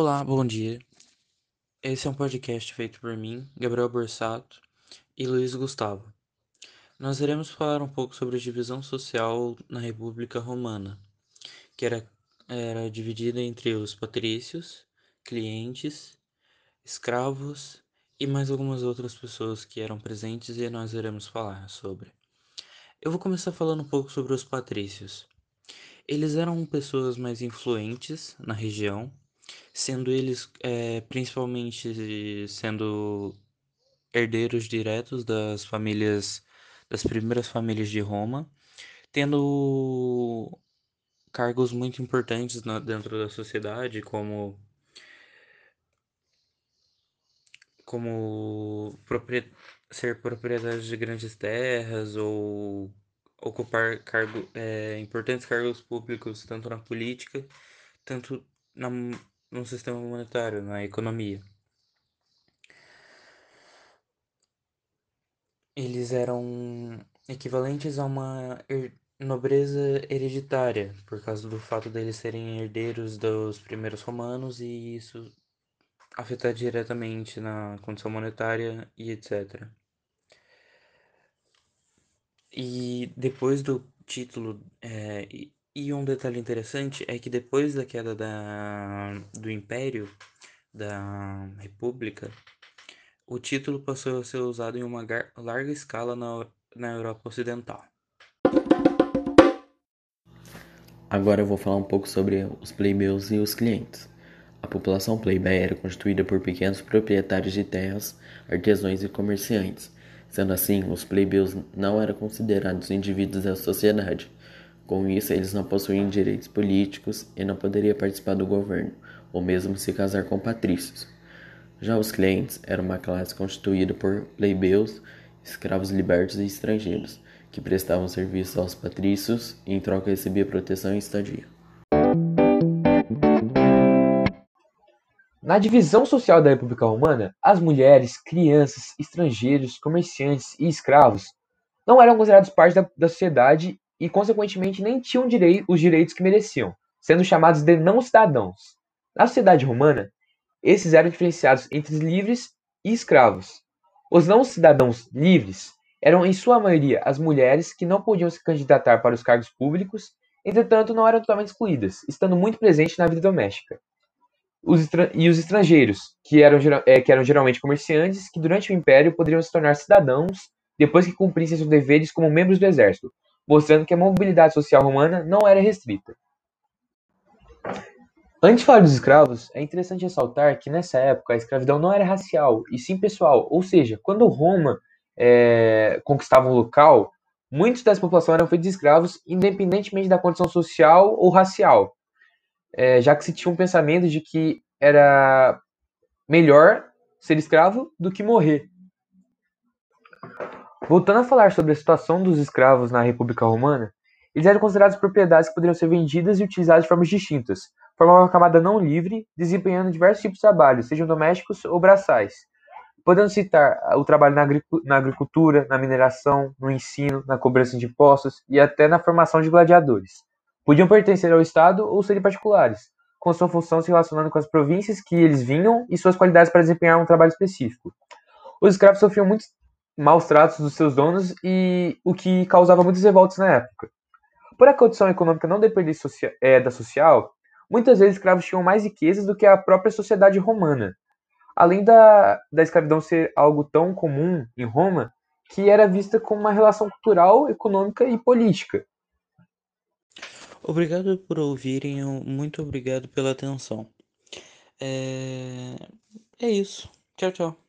Olá, bom dia. Esse é um podcast feito por mim, Gabriel Borsato e Luiz Gustavo. Nós iremos falar um pouco sobre a divisão social na República Romana, que era, era dividida entre os patrícios, clientes, escravos e mais algumas outras pessoas que eram presentes e nós iremos falar sobre. Eu vou começar falando um pouco sobre os patrícios. Eles eram pessoas mais influentes na região sendo eles é, principalmente sendo herdeiros diretos das famílias, das primeiras famílias de Roma, tendo cargos muito importantes na, dentro da sociedade, como como propri ser proprietários de grandes terras ou ocupar cargo, é, importantes cargos públicos tanto na política, tanto na, no sistema monetário, na economia. Eles eram equivalentes a uma nobreza hereditária, por causa do fato deles serem herdeiros dos primeiros romanos e isso afetar diretamente na condição monetária e etc. E depois do título é, e um detalhe interessante é que depois da queda da, do Império, da República, o título passou a ser usado em uma larga escala na, na Europa Ocidental. Agora eu vou falar um pouco sobre os plebeus e os clientes. A população plebeia era constituída por pequenos proprietários de terras, artesãos e comerciantes. Sendo assim, os plebeus não eram considerados indivíduos da sociedade, com isso, eles não possuíam direitos políticos e não poderiam participar do governo, ou mesmo se casar com patrícios. Já os clientes eram uma classe constituída por plebeus, escravos libertos e estrangeiros, que prestavam serviço aos patrícios e em troca recebia proteção e estadia. Na divisão social da República Romana, as mulheres, crianças, estrangeiros, comerciantes e escravos não eram considerados parte da, da sociedade e, consequentemente, nem tinham direi os direitos que mereciam, sendo chamados de não-cidadãos. Na sociedade romana, esses eram diferenciados entre livres e escravos. Os não-cidadãos livres eram, em sua maioria, as mulheres que não podiam se candidatar para os cargos públicos, entretanto, não eram totalmente excluídas, estando muito presentes na vida doméstica. Os e os estrangeiros, que eram, é, que eram geralmente comerciantes, que durante o Império poderiam se tornar cidadãos depois que cumprissem seus deveres como membros do exército, mostrando que a mobilidade social romana não era restrita. Antes de falar dos escravos, é interessante ressaltar que nessa época a escravidão não era racial, e sim pessoal, ou seja, quando Roma é, conquistava um local, muitos dessa população eram feitos de escravos, independentemente da condição social ou racial, é, já que se tinha um pensamento de que era melhor ser escravo do que morrer. Voltando a falar sobre a situação dos escravos na República Romana, eles eram considerados propriedades que poderiam ser vendidas e utilizadas de formas distintas. Formavam uma camada não livre, desempenhando diversos tipos de trabalhos, sejam domésticos ou braçais. Podendo citar o trabalho na agricultura, na mineração, no ensino, na cobrança de impostos e até na formação de gladiadores. Podiam pertencer ao Estado ou serem particulares, com sua função se relacionando com as províncias que eles vinham e suas qualidades para desempenhar um trabalho específico. Os escravos sofriam muitos maus tratos dos seus donos e o que causava muitas revoltas na época. Por a condição econômica não depender é, da social, muitas vezes escravos tinham mais riquezas do que a própria sociedade romana. Além da, da escravidão ser algo tão comum em Roma, que era vista como uma relação cultural, econômica e política. Obrigado por ouvirem, muito obrigado pela atenção. É, é isso. Tchau, tchau.